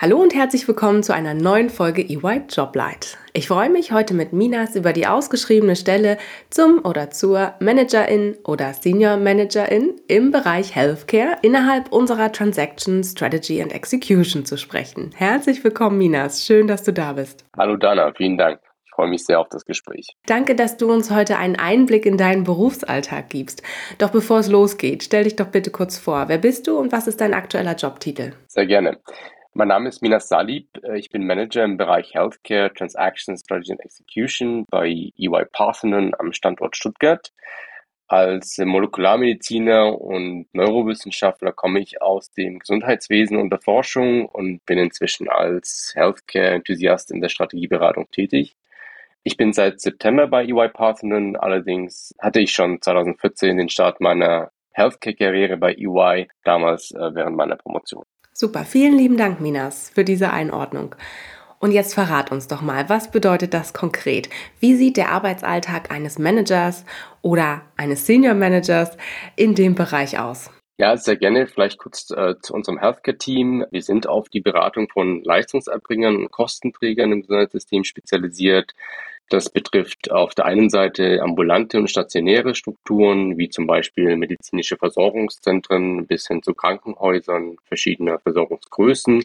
Hallo und herzlich willkommen zu einer neuen Folge EY Joblight. Ich freue mich heute mit Minas über die ausgeschriebene Stelle zum oder zur Managerin oder Senior Managerin im Bereich Healthcare innerhalb unserer Transaction Strategy and Execution zu sprechen. Herzlich willkommen, Minas. Schön, dass du da bist. Hallo Dana, vielen Dank. Ich freue mich sehr auf das Gespräch. Danke, dass du uns heute einen Einblick in deinen Berufsalltag gibst. Doch bevor es losgeht, stell dich doch bitte kurz vor. Wer bist du und was ist dein aktueller Jobtitel? Sehr gerne. Mein Name ist Minas Salib. Äh, ich bin Manager im Bereich Healthcare, Transaction, Strategy and Execution bei EY Parthenon am Standort Stuttgart. Als Molekularmediziner und Neurowissenschaftler komme ich aus dem Gesundheitswesen und der Forschung und bin inzwischen als Healthcare-Enthusiast in der Strategieberatung tätig. Ich bin seit September bei EY Parthenon, allerdings hatte ich schon 2014 den Start meiner Healthcare-Karriere bei EY, damals äh, während meiner Promotion. Super, vielen lieben Dank, Minas, für diese Einordnung. Und jetzt verrat uns doch mal, was bedeutet das konkret? Wie sieht der Arbeitsalltag eines Managers oder eines Senior Managers in dem Bereich aus? Ja, sehr gerne. Vielleicht kurz äh, zu unserem Healthcare-Team. Wir sind auf die Beratung von Leistungserbringern und Kostenträgern im Gesundheitssystem spezialisiert. Das betrifft auf der einen Seite ambulante und stationäre Strukturen, wie zum Beispiel medizinische Versorgungszentren bis hin zu Krankenhäusern verschiedener Versorgungsgrößen.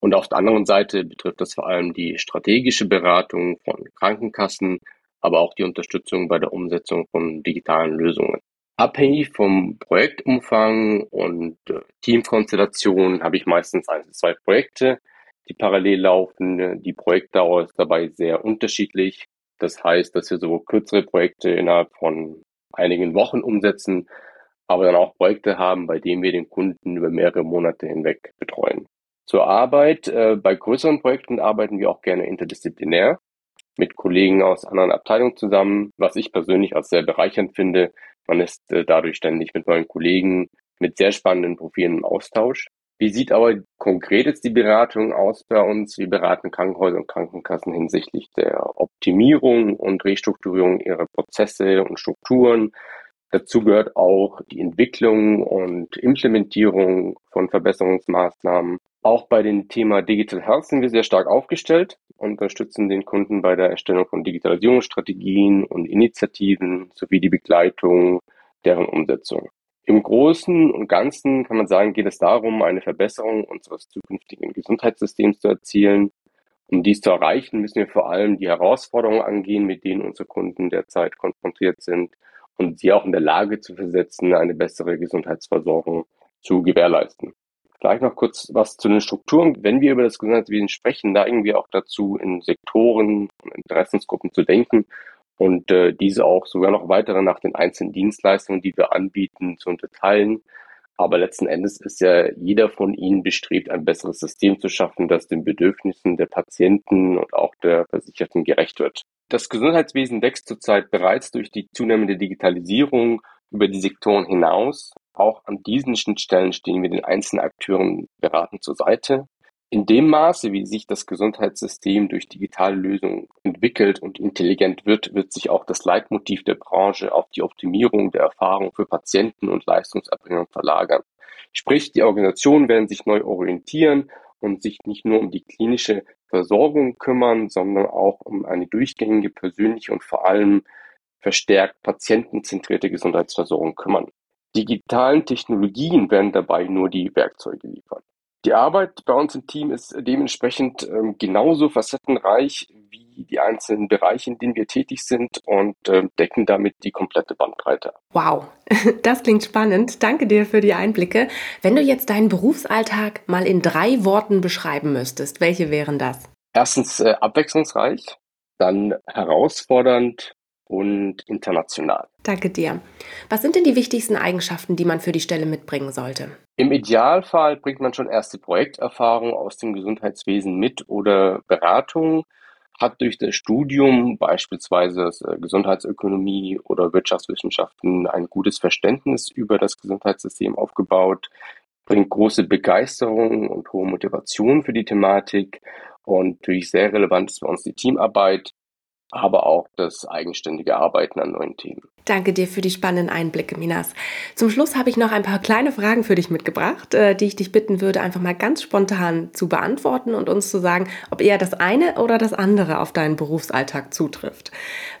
Und auf der anderen Seite betrifft das vor allem die strategische Beratung von Krankenkassen, aber auch die Unterstützung bei der Umsetzung von digitalen Lösungen. Abhängig vom Projektumfang und äh, Teamkonstellation habe ich meistens ein, zwei Projekte, die parallel laufen. Die Projektdauer ist dabei sehr unterschiedlich. Das heißt, dass wir so kürzere Projekte innerhalb von einigen Wochen umsetzen, aber dann auch Projekte haben, bei denen wir den Kunden über mehrere Monate hinweg betreuen. Zur Arbeit. Äh, bei größeren Projekten arbeiten wir auch gerne interdisziplinär mit Kollegen aus anderen Abteilungen zusammen, was ich persönlich als sehr bereichernd finde. Man ist äh, dadurch ständig mit neuen Kollegen mit sehr spannenden Profilen im Austausch. Wie sieht aber konkret jetzt die Beratung aus bei uns? Wir beraten Krankenhäuser und Krankenkassen hinsichtlich der Optimierung und Restrukturierung ihrer Prozesse und Strukturen. Dazu gehört auch die Entwicklung und Implementierung von Verbesserungsmaßnahmen. Auch bei dem Thema Digital Health sind wir sehr stark aufgestellt und unterstützen den Kunden bei der Erstellung von Digitalisierungsstrategien und Initiativen sowie die Begleitung deren Umsetzung. Im Großen und Ganzen kann man sagen, geht es darum, eine Verbesserung unseres zukünftigen Gesundheitssystems zu erzielen. Um dies zu erreichen, müssen wir vor allem die Herausforderungen angehen, mit denen unsere Kunden derzeit konfrontiert sind und sie auch in der Lage zu versetzen, eine bessere Gesundheitsversorgung zu gewährleisten. Gleich noch kurz was zu den Strukturen. Wenn wir über das Gesundheitswesen sprechen, da irgendwie auch dazu, in Sektoren und Interessensgruppen zu denken und äh, diese auch sogar noch weitere nach den einzelnen Dienstleistungen, die wir anbieten, zu unterteilen. Aber letzten Endes ist ja jeder von ihnen bestrebt, ein besseres System zu schaffen, das den Bedürfnissen der Patienten und auch der Versicherten gerecht wird. Das Gesundheitswesen wächst zurzeit bereits durch die zunehmende Digitalisierung über die Sektoren hinaus. Auch an diesen Schnittstellen stehen wir den einzelnen Akteuren beratend zur Seite. In dem Maße, wie sich das Gesundheitssystem durch digitale Lösungen entwickelt und intelligent wird, wird sich auch das Leitmotiv der Branche auf die Optimierung der Erfahrung für Patienten und Leistungserbringer verlagern. Sprich, die Organisationen werden sich neu orientieren und sich nicht nur um die klinische Versorgung kümmern, sondern auch um eine durchgängige, persönliche und vor allem verstärkt patientenzentrierte Gesundheitsversorgung kümmern. Digitalen Technologien werden dabei nur die Werkzeuge liefern. Die Arbeit bei uns im Team ist dementsprechend ähm, genauso facettenreich wie die einzelnen Bereiche, in denen wir tätig sind und äh, decken damit die komplette Bandbreite. Wow, das klingt spannend. Danke dir für die Einblicke. Wenn du jetzt deinen Berufsalltag mal in drei Worten beschreiben müsstest, welche wären das? Erstens äh, abwechslungsreich, dann herausfordernd und international. Danke dir. Was sind denn die wichtigsten Eigenschaften, die man für die Stelle mitbringen sollte? Im Idealfall bringt man schon erste Projekterfahrung aus dem Gesundheitswesen mit oder Beratung, hat durch das Studium beispielsweise äh, Gesundheitsökonomie oder Wirtschaftswissenschaften ein gutes Verständnis über das Gesundheitssystem aufgebaut, bringt große Begeisterung und hohe Motivation für die Thematik und natürlich sehr relevant ist für uns die Teamarbeit, aber auch das eigenständige Arbeiten an neuen Themen. Danke dir für die spannenden Einblicke, Minas. Zum Schluss habe ich noch ein paar kleine Fragen für dich mitgebracht, äh, die ich dich bitten würde, einfach mal ganz spontan zu beantworten und uns zu sagen, ob eher das eine oder das andere auf deinen Berufsalltag zutrifft.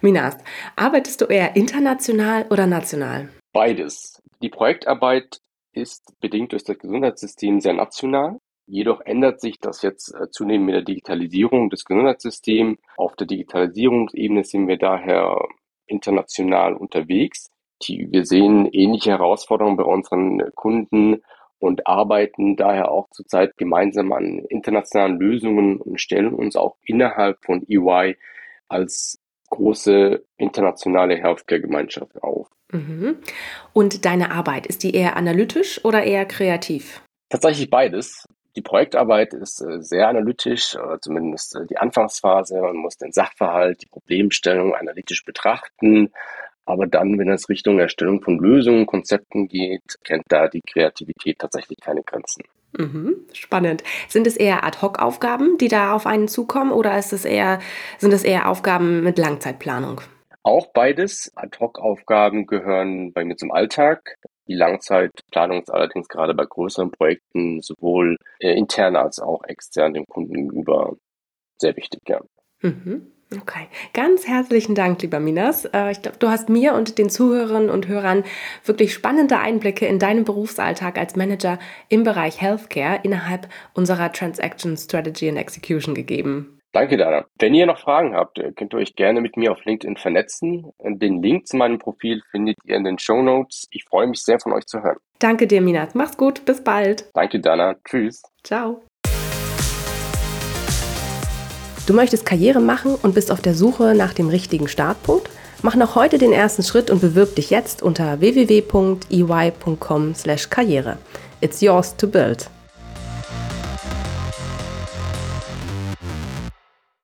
Minas, arbeitest du eher international oder national? Beides. Die Projektarbeit ist bedingt durch das Gesundheitssystem sehr national. Jedoch ändert sich das jetzt äh, zunehmend mit der Digitalisierung des Gesundheitssystems. Auf der Digitalisierungsebene sind wir daher international unterwegs. wir sehen ähnliche Herausforderungen bei unseren Kunden und arbeiten daher auch zurzeit gemeinsam an internationalen Lösungen und stellen uns auch innerhalb von EY als große internationale Healthcare-Gemeinschaft auf. Mhm. Und deine Arbeit, ist die eher analytisch oder eher kreativ? Tatsächlich beides. Die Projektarbeit ist äh, sehr analytisch, äh, zumindest äh, die Anfangsphase. Man muss den Sachverhalt, die Problemstellung analytisch betrachten. Aber dann, wenn es Richtung Erstellung von Lösungen, Konzepten geht, kennt da die Kreativität tatsächlich keine Grenzen. Mhm, spannend. Sind es eher Ad-Hoc-Aufgaben, die da auf einen zukommen, oder ist es eher, sind es eher Aufgaben mit Langzeitplanung? Auch beides. Ad-Hoc-Aufgaben gehören bei mir zum Alltag. Die Langzeitplanung ist allerdings gerade bei größeren Projekten sowohl äh, intern als auch extern dem Kunden gegenüber sehr wichtig, ja. Mhm. Okay, ganz herzlichen Dank, lieber Minas. Äh, ich glaube, du hast mir und den Zuhörerinnen und Hörern wirklich spannende Einblicke in deinen Berufsalltag als Manager im Bereich Healthcare innerhalb unserer Transaction Strategy and Execution gegeben. Danke, Dana. Wenn ihr noch Fragen habt, könnt ihr euch gerne mit mir auf LinkedIn vernetzen. Den Link zu meinem Profil findet ihr in den Show Notes. Ich freue mich sehr, von euch zu hören. Danke dir, Minat. Mach's gut. Bis bald. Danke, Dana. Tschüss. Ciao. Du möchtest Karriere machen und bist auf der Suche nach dem richtigen Startpunkt? Mach noch heute den ersten Schritt und bewirb dich jetzt unter www.ey.com/karriere. It's yours to build.